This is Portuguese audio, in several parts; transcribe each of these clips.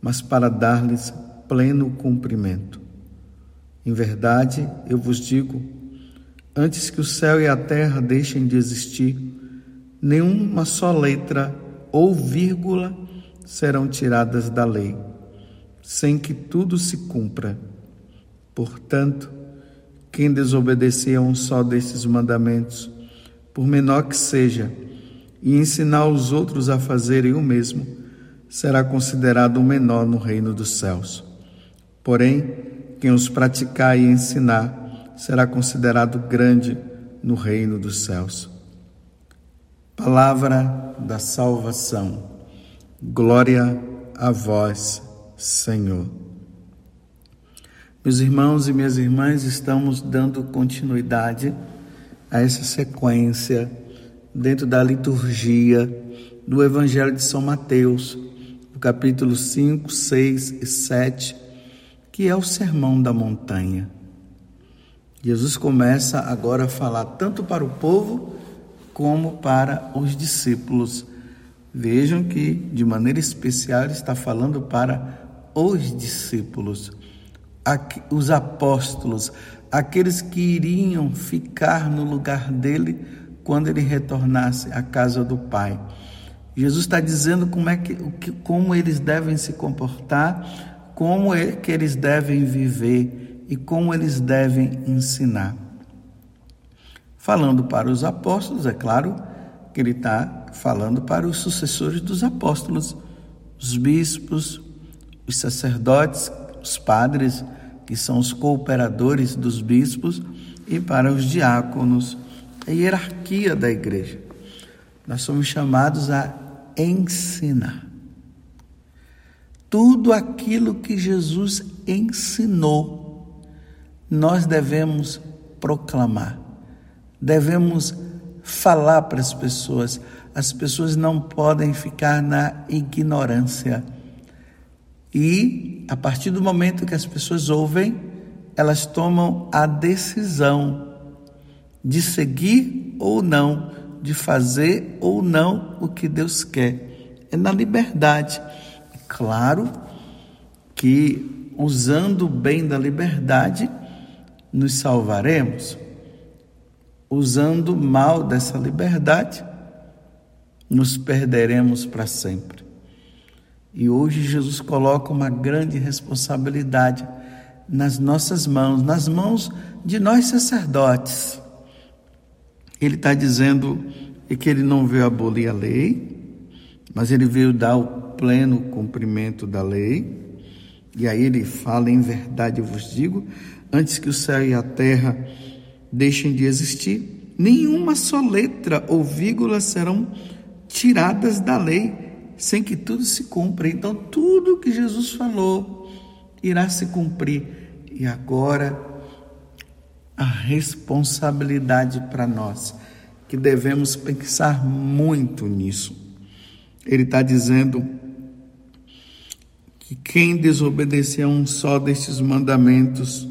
mas para dar-lhes pleno cumprimento. Em verdade, eu vos digo, antes que o céu e a terra deixem de existir, nenhuma só letra ou vírgula serão tiradas da lei, sem que tudo se cumpra. Portanto, quem desobedecer a um só desses mandamentos, por menor que seja, e ensinar os outros a fazerem o mesmo, será considerado o menor no reino dos céus. Porém, quem os praticar e ensinar será considerado grande no reino dos céus. Palavra da salvação. Glória a vós, Senhor. Meus irmãos e minhas irmãs, estamos dando continuidade a essa sequência dentro da liturgia do Evangelho de São Mateus, no capítulo 5, 6 e 7, que é o Sermão da Montanha. Jesus começa agora a falar tanto para o povo como para os discípulos. Vejam que, de maneira especial, está falando para os discípulos, os apóstolos, aqueles que iriam ficar no lugar dele quando ele retornasse à casa do Pai. Jesus está dizendo como é que, como eles devem se comportar, como é que eles devem viver e como eles devem ensinar. Falando para os apóstolos, é claro que ele está falando para os sucessores dos apóstolos, os bispos, os sacerdotes, os padres, que são os cooperadores dos bispos, e para os diáconos, a hierarquia da igreja. Nós somos chamados a ensinar. Tudo aquilo que Jesus ensinou, nós devemos proclamar, devemos falar para as pessoas. As pessoas não podem ficar na ignorância. E a partir do momento que as pessoas ouvem, elas tomam a decisão de seguir ou não de fazer ou não o que Deus quer. É na liberdade. Claro que usando bem da liberdade, nos salvaremos. Usando mal dessa liberdade, nos perderemos para sempre. E hoje Jesus coloca uma grande responsabilidade nas nossas mãos, nas mãos de nós sacerdotes ele está dizendo que ele não veio abolir a lei, mas ele veio dar o pleno cumprimento da lei. E aí ele fala: em verdade eu vos digo, antes que o céu e a terra deixem de existir, nenhuma só letra ou vírgula serão tiradas da lei, sem que tudo se cumpra. Então, tudo que Jesus falou irá se cumprir. E agora a responsabilidade para nós, que devemos pensar muito nisso. Ele está dizendo que quem desobedecer a um só destes mandamentos,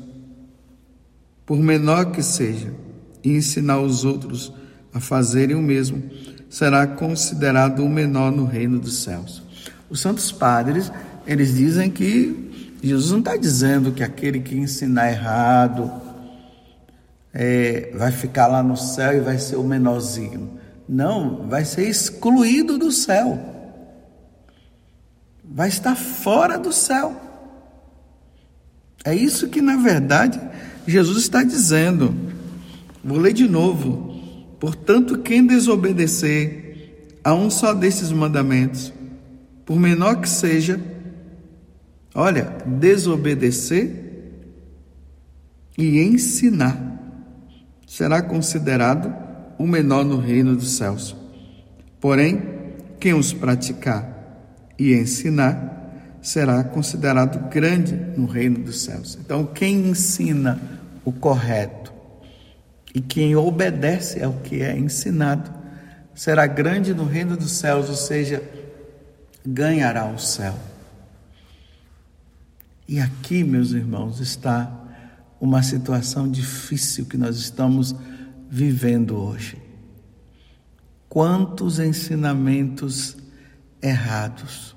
por menor que seja, e ensinar os outros a fazerem o mesmo, será considerado o menor no reino dos céus. Os santos padres, eles dizem que Jesus não está dizendo que aquele que ensinar errado, é, vai ficar lá no céu e vai ser o menorzinho. Não, vai ser excluído do céu. Vai estar fora do céu. É isso que, na verdade, Jesus está dizendo. Vou ler de novo. Portanto, quem desobedecer a um só desses mandamentos, por menor que seja, olha, desobedecer e ensinar será considerado o menor no reino dos céus. Porém, quem os praticar e ensinar será considerado grande no reino dos céus. Então, quem ensina o correto e quem obedece ao que é ensinado será grande no reino dos céus, ou seja, ganhará o céu. E aqui, meus irmãos, está uma situação difícil que nós estamos vivendo hoje. Quantos ensinamentos errados.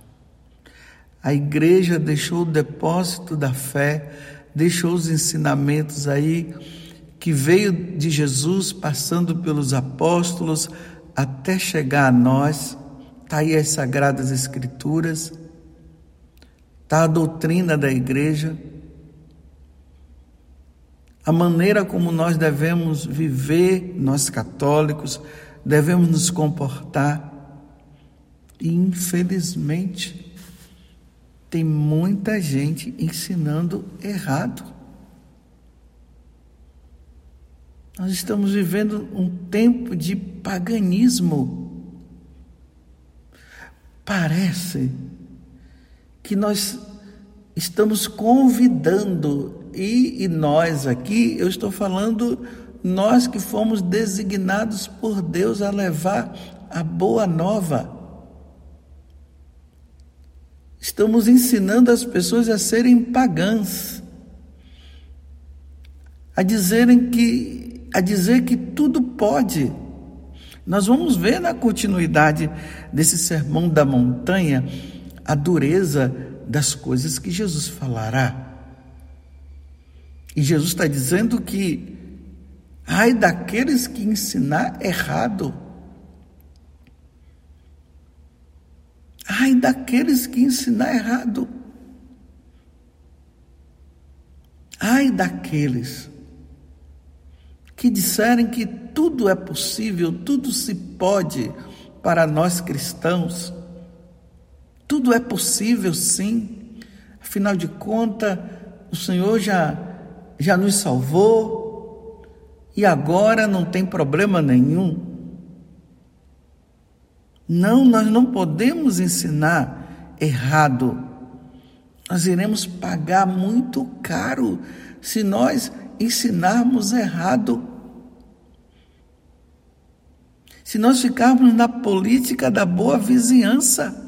A igreja deixou o depósito da fé, deixou os ensinamentos aí que veio de Jesus, passando pelos apóstolos, até chegar a nós. Está aí as Sagradas Escrituras, está a doutrina da igreja, a maneira como nós devemos viver, nós católicos, devemos nos comportar. E infelizmente, tem muita gente ensinando errado. Nós estamos vivendo um tempo de paganismo. Parece que nós estamos convidando, e, e nós aqui, eu estou falando, nós que fomos designados por Deus a levar a boa nova. Estamos ensinando as pessoas a serem pagãs, a dizerem que a dizer que tudo pode. Nós vamos ver na continuidade desse sermão da montanha a dureza das coisas que Jesus falará. E Jesus está dizendo que ai daqueles que ensinar errado. Ai daqueles que ensinar errado. Ai daqueles que disserem que tudo é possível, tudo se pode para nós cristãos. Tudo é possível, sim. Afinal de contas, o Senhor já já nos salvou e agora não tem problema nenhum. Não, nós não podemos ensinar errado. Nós iremos pagar muito caro se nós ensinarmos errado. Se nós ficarmos na política da boa vizinhança,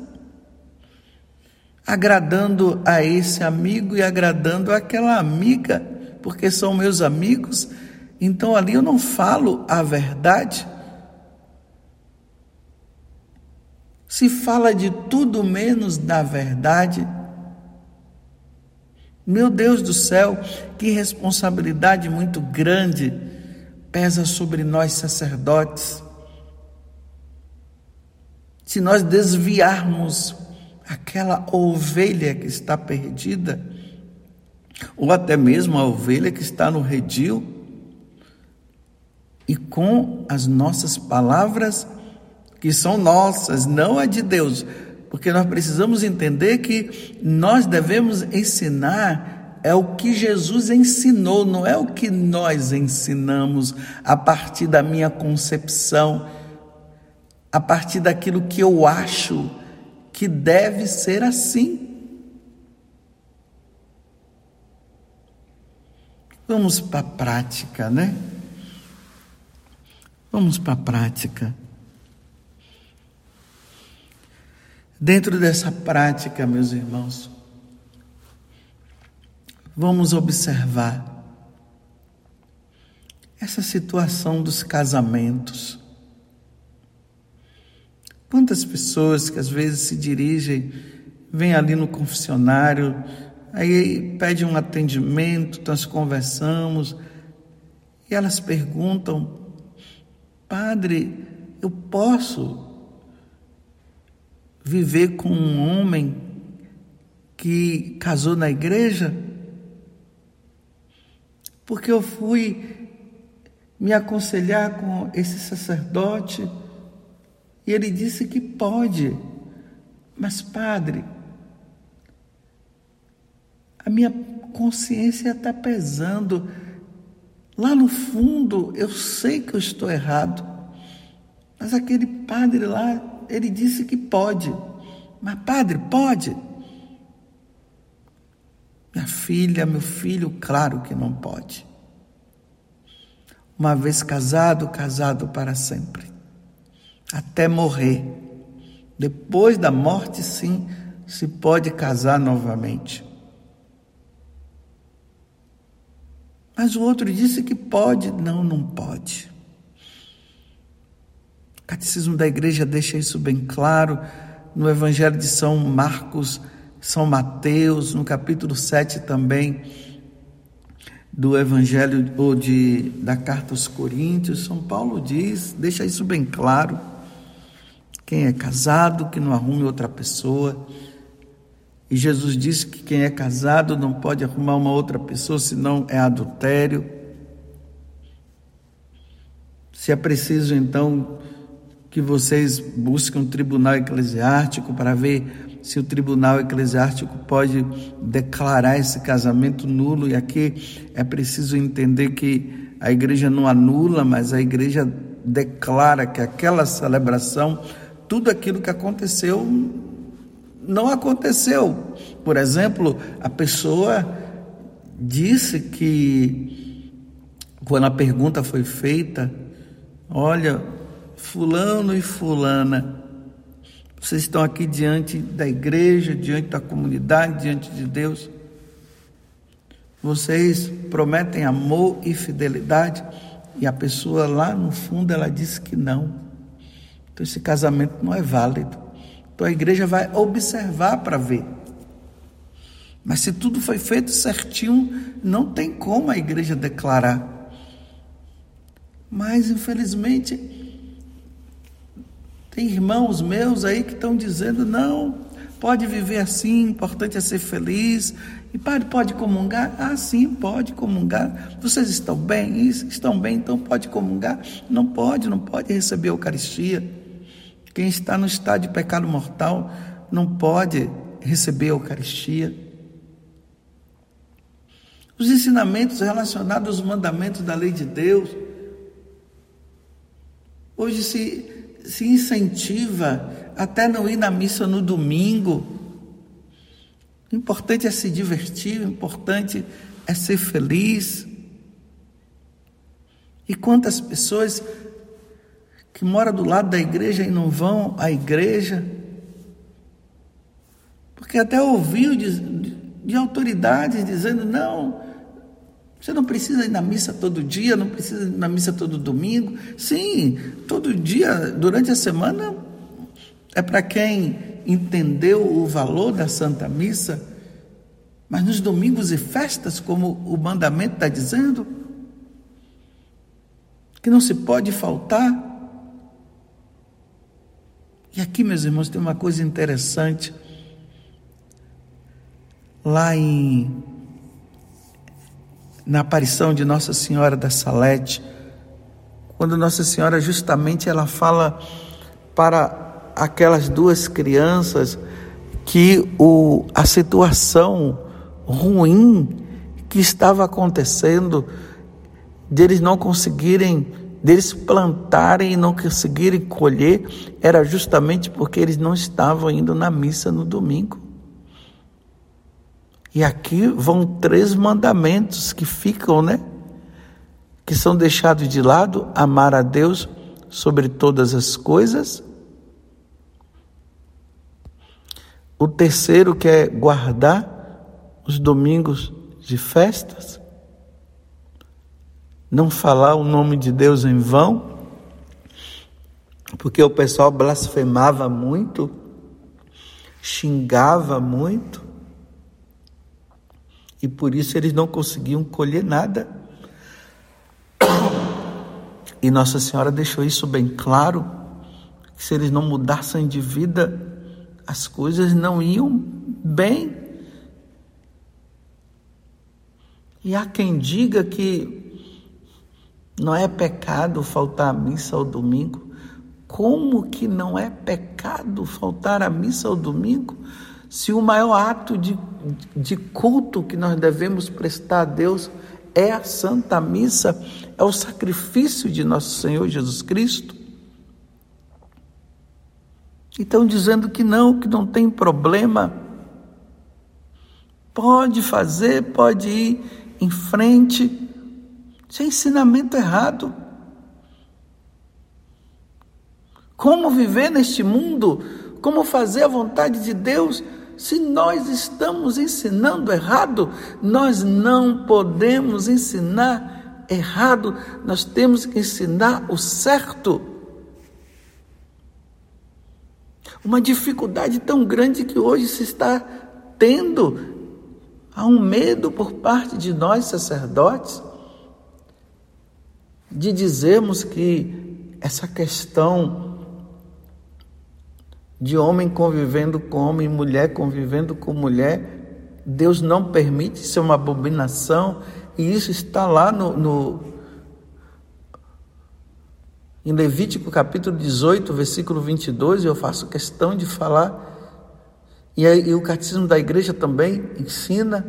agradando a esse amigo e agradando aquela amiga, porque são meus amigos, então ali eu não falo a verdade. Se fala de tudo menos da verdade, meu Deus do céu, que responsabilidade muito grande pesa sobre nós sacerdotes. Se nós desviarmos aquela ovelha que está perdida, ou até mesmo a ovelha que está no redil, e com as nossas palavras, que são nossas, não a de Deus, porque nós precisamos entender que nós devemos ensinar é o que Jesus ensinou, não é o que nós ensinamos a partir da minha concepção, a partir daquilo que eu acho que deve ser assim. Vamos para a prática, né? Vamos para a prática. Dentro dessa prática, meus irmãos, vamos observar essa situação dos casamentos. Quantas pessoas que às vezes se dirigem, vêm ali no confessionário, aí pedem um atendimento, nós conversamos, e elas perguntam, Padre, eu posso viver com um homem que casou na igreja? Porque eu fui me aconselhar com esse sacerdote e ele disse que pode. Mas, padre, a minha consciência está pesando. Lá no fundo, eu sei que eu estou errado. Mas aquele padre lá ele disse que pode. Mas, padre, pode? Minha filha, meu filho, claro que não pode. Uma vez casado, casado para sempre, até morrer. Depois da morte, sim, se pode casar novamente. Mas o outro disse que pode. Não, não pode. O Catecismo da Igreja deixa isso bem claro no Evangelho de São Marcos, São Mateus, no capítulo 7 também do Evangelho ou de, da Carta aos Coríntios, São Paulo diz, deixa isso bem claro. Quem é casado, que não arrume outra pessoa. E Jesus disse que quem é casado não pode arrumar uma outra pessoa, senão é adultério. Se é preciso, então, que vocês busquem um tribunal eclesiástico para ver se o tribunal eclesiástico pode declarar esse casamento nulo. E aqui é preciso entender que a igreja não anula, mas a igreja declara que aquela celebração, tudo aquilo que aconteceu, não aconteceu. Por exemplo, a pessoa disse que, quando a pergunta foi feita, olha, Fulano e Fulana, vocês estão aqui diante da igreja, diante da comunidade, diante de Deus. Vocês prometem amor e fidelidade e a pessoa lá no fundo ela disse que não. Então esse casamento não é válido. Então a igreja vai observar para ver. Mas se tudo foi feito certinho, não tem como a igreja declarar. Mas infelizmente tem irmãos meus aí que estão dizendo: não, pode viver assim, importante é ser feliz. E padre, pode comungar? Ah, sim, pode comungar. Vocês estão bem? Estão bem, então pode comungar? Não pode, não pode receber a Eucaristia. Quem está no estado de pecado mortal não pode receber a Eucaristia. Os ensinamentos relacionados aos mandamentos da lei de Deus. Hoje se se incentiva até não ir na missa no domingo. O importante é se divertir, o importante é ser feliz. E quantas pessoas que moram do lado da igreja e não vão à igreja, porque até ouviu de, de autoridades dizendo: não, você não precisa ir na missa todo dia, não precisa ir na missa todo domingo. Sim, todo dia, durante a semana, é para quem entendeu o valor da Santa Missa. Mas nos domingos e festas, como o mandamento está dizendo, que não se pode faltar. E aqui, meus irmãos, tem uma coisa interessante. Lá em na aparição de Nossa Senhora da Salete, quando Nossa Senhora justamente ela fala para aquelas duas crianças que o, a situação ruim que estava acontecendo, deles não conseguirem, deles plantarem e não conseguirem colher, era justamente porque eles não estavam indo na missa no domingo. E aqui vão três mandamentos que ficam, né? Que são deixados de lado: amar a Deus sobre todas as coisas. O terceiro que é guardar os domingos de festas. Não falar o nome de Deus em vão, porque o pessoal blasfemava muito, xingava muito e por isso eles não conseguiam colher nada. E Nossa Senhora deixou isso bem claro, que se eles não mudassem de vida, as coisas não iam bem. E há quem diga que não é pecado faltar à missa ao domingo. Como que não é pecado faltar à missa ao domingo? Se o maior ato de, de culto que nós devemos prestar a Deus é a Santa Missa, é o sacrifício de nosso Senhor Jesus Cristo. Então, dizendo que não, que não tem problema, pode fazer, pode ir em frente. Isso é ensinamento errado. Como viver neste mundo? Como fazer a vontade de Deus? Se nós estamos ensinando errado, nós não podemos ensinar errado, nós temos que ensinar o certo. Uma dificuldade tão grande que hoje se está tendo, há um medo por parte de nós sacerdotes de dizermos que essa questão de homem convivendo com homem, mulher convivendo com mulher. Deus não permite, isso é uma abominação, e isso está lá no, no em Levítico capítulo 18, versículo 22, eu faço questão de falar, e, e o catecismo da igreja também ensina.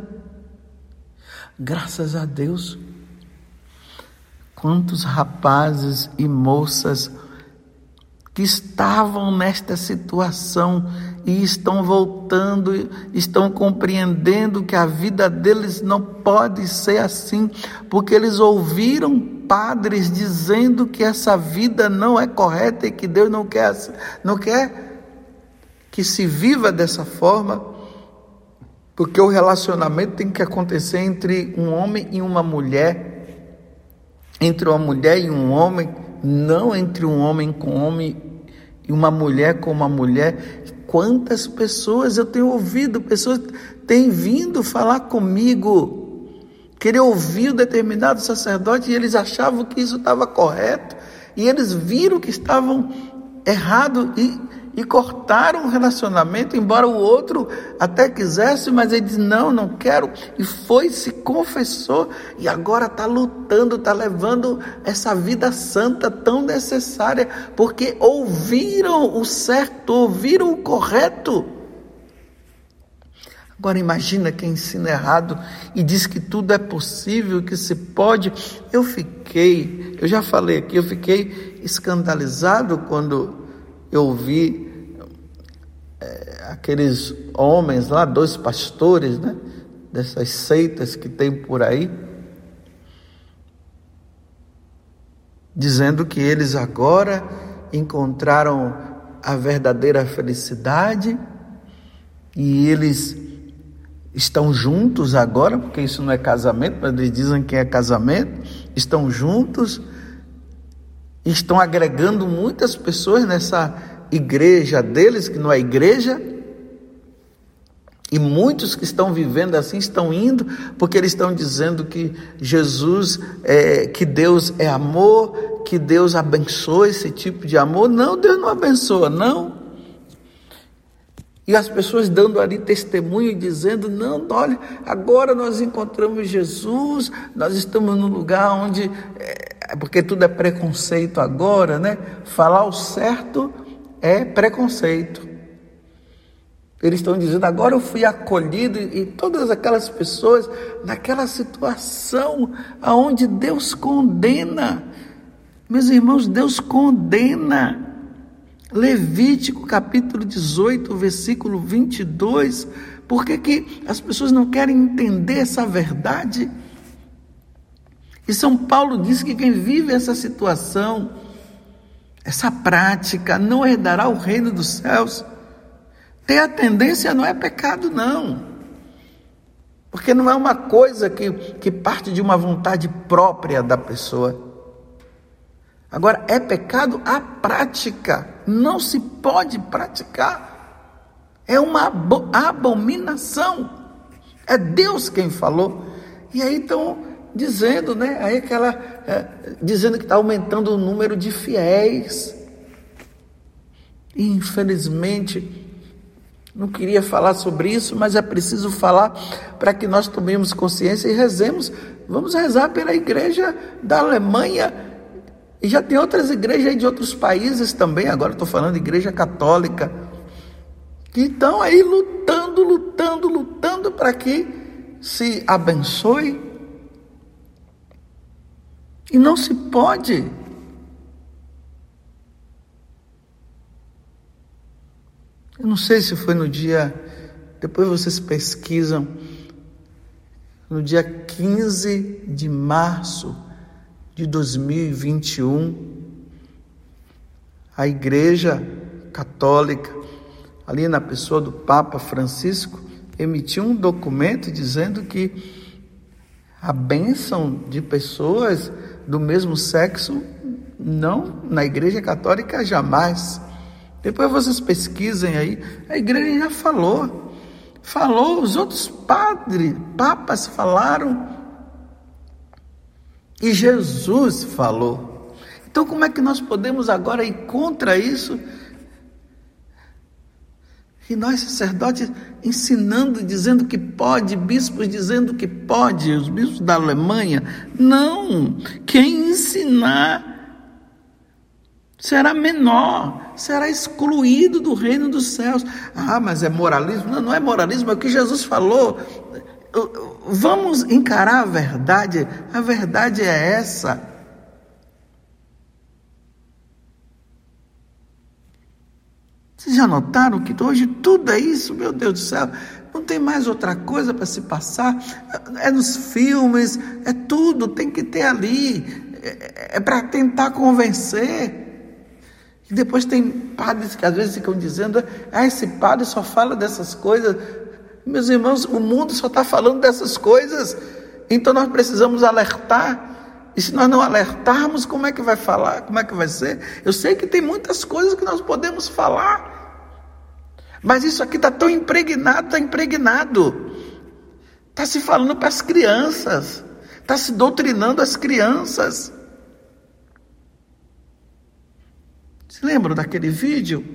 Graças a Deus, quantos rapazes e moças que estavam nesta situação e estão voltando, estão compreendendo que a vida deles não pode ser assim, porque eles ouviram padres dizendo que essa vida não é correta e que Deus não quer, não quer que se viva dessa forma, porque o relacionamento tem que acontecer entre um homem e uma mulher, entre uma mulher e um homem não entre um homem com homem e uma mulher com uma mulher. Quantas pessoas eu tenho ouvido, pessoas têm vindo falar comigo, querer ouvir o determinado sacerdote e eles achavam que isso estava correto e eles viram que estavam errado e e cortaram o relacionamento, embora o outro até quisesse, mas ele disse: Não, não quero, e foi, se confessou, e agora está lutando, está levando essa vida santa tão necessária, porque ouviram o certo, ouviram o correto. Agora imagina quem ensina errado e diz que tudo é possível, que se pode. Eu fiquei, eu já falei aqui, eu fiquei escandalizado quando eu vi é, aqueles homens lá, dois pastores, né? Dessas seitas que tem por aí, dizendo que eles agora encontraram a verdadeira felicidade e eles estão juntos agora, porque isso não é casamento, mas eles dizem que é casamento, estão juntos estão agregando muitas pessoas nessa igreja deles, que não é igreja, e muitos que estão vivendo assim estão indo, porque eles estão dizendo que Jesus, é, que Deus é amor, que Deus abençoa esse tipo de amor. Não, Deus não abençoa, não. E as pessoas dando ali testemunho, dizendo: não, olha, agora nós encontramos Jesus, nós estamos num lugar onde é, porque tudo é preconceito agora, né? Falar o certo é preconceito. Eles estão dizendo, agora eu fui acolhido e todas aquelas pessoas naquela situação aonde Deus condena. Meus irmãos, Deus condena. Levítico capítulo 18, versículo 22. Por que, que as pessoas não querem entender essa verdade? E São Paulo diz que quem vive essa situação, essa prática, não herdará o reino dos céus. Ter a tendência não é pecado, não. Porque não é uma coisa que, que parte de uma vontade própria da pessoa. Agora, é pecado a prática. Não se pode praticar. É uma abominação. É Deus quem falou. E aí então dizendo, né? Aí aquela é, dizendo que está aumentando o número de fiéis. E, infelizmente, não queria falar sobre isso, mas é preciso falar para que nós tomemos consciência e rezemos. Vamos rezar pela igreja da Alemanha. E já tem outras igrejas de outros países também, agora estou falando igreja católica, que estão aí lutando, lutando, lutando para que se abençoe e não se pode. Eu não sei se foi no dia, depois vocês pesquisam, no dia 15 de março de 2021, a Igreja Católica, ali na pessoa do Papa Francisco, emitiu um documento dizendo que a bênção de pessoas do mesmo sexo não na Igreja Católica jamais. Depois vocês pesquisem aí, a igreja já falou. Falou, os outros padres, papas falaram. E Jesus falou. Então, como é que nós podemos agora ir contra isso? E nós, sacerdotes, ensinando, dizendo que pode, bispos dizendo que pode, os bispos da Alemanha. Não! Quem ensinar será menor, será excluído do reino dos céus. Ah, mas é moralismo? Não, não é moralismo, é o que Jesus falou. Vamos encarar a verdade, a verdade é essa. Vocês já notaram que hoje tudo é isso, meu Deus do céu? Não tem mais outra coisa para se passar. É nos filmes, é tudo, tem que ter ali. É, é para tentar convencer. E depois tem padres que às vezes ficam dizendo: ah, esse padre só fala dessas coisas. Meus irmãos, o mundo só está falando dessas coisas. Então nós precisamos alertar. E se nós não alertarmos, como é que vai falar? Como é que vai ser? Eu sei que tem muitas coisas que nós podemos falar. Mas isso aqui está tão impregnado, está impregnado. Está se falando para as crianças. Está se doutrinando as crianças. Se lembram daquele vídeo?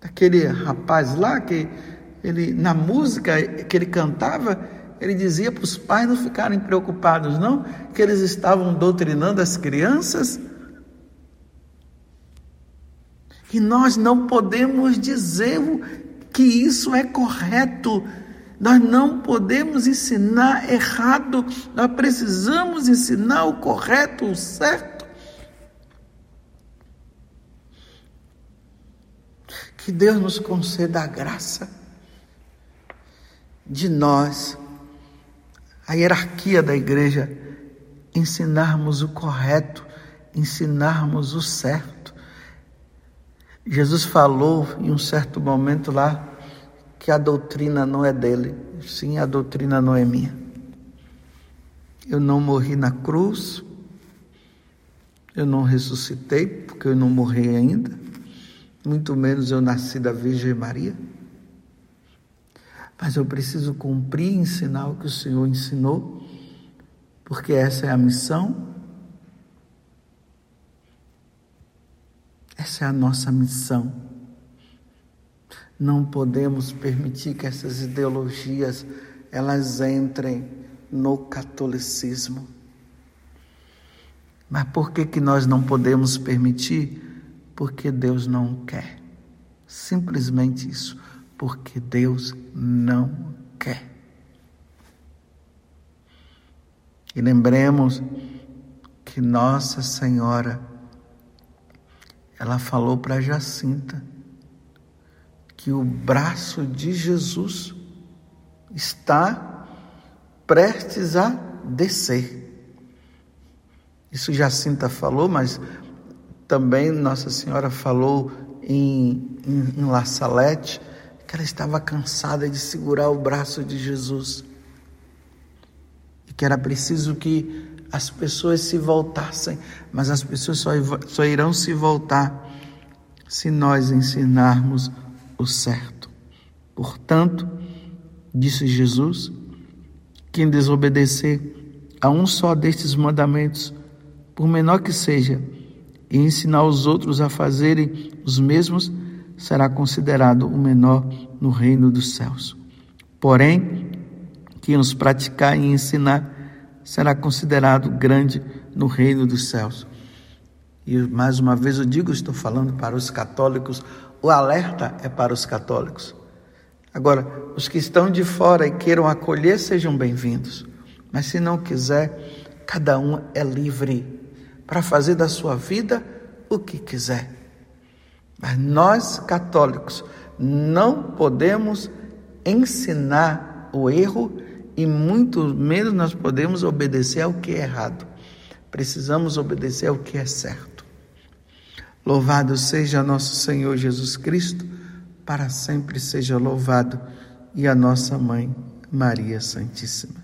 Daquele rapaz lá que ele na música que ele cantava, ele dizia para os pais não ficarem preocupados, não, que eles estavam doutrinando as crianças. E nós não podemos dizer que isso é correto. Nós não podemos ensinar errado. Nós precisamos ensinar o correto, o certo. Que Deus nos conceda a graça de nós, a hierarquia da igreja, ensinarmos o correto, ensinarmos o certo. Jesus falou em um certo momento lá que a doutrina não é dele, sim, a doutrina não é minha. Eu não morri na cruz, eu não ressuscitei, porque eu não morri ainda muito menos eu nasci da Virgem Maria. Mas eu preciso cumprir e ensinar o que o Senhor ensinou, porque essa é a missão. Essa é a nossa missão. Não podemos permitir que essas ideologias elas entrem no catolicismo. Mas por que que nós não podemos permitir? porque Deus não quer. Simplesmente isso, porque Deus não quer. E lembremos que Nossa Senhora, ela falou para Jacinta que o braço de Jesus está prestes a descer. Isso Jacinta falou, mas também Nossa Senhora falou em, em, em La Salette que ela estava cansada de segurar o braço de Jesus e que era preciso que as pessoas se voltassem, mas as pessoas só, só irão se voltar se nós ensinarmos o certo. Portanto, disse Jesus, quem desobedecer a um só destes mandamentos, por menor que seja, e ensinar os outros a fazerem os mesmos, será considerado o menor no reino dos céus. Porém, quem os praticar e ensinar será considerado grande no reino dos céus. E mais uma vez eu digo, estou falando para os católicos, o alerta é para os católicos. Agora, os que estão de fora e queiram acolher, sejam bem-vindos. Mas se não quiser, cada um é livre para fazer da sua vida o que quiser. Mas nós, católicos, não podemos ensinar o erro e muito menos nós podemos obedecer ao que é errado. Precisamos obedecer ao que é certo. Louvado seja nosso Senhor Jesus Cristo, para sempre seja louvado, e a nossa mãe, Maria Santíssima.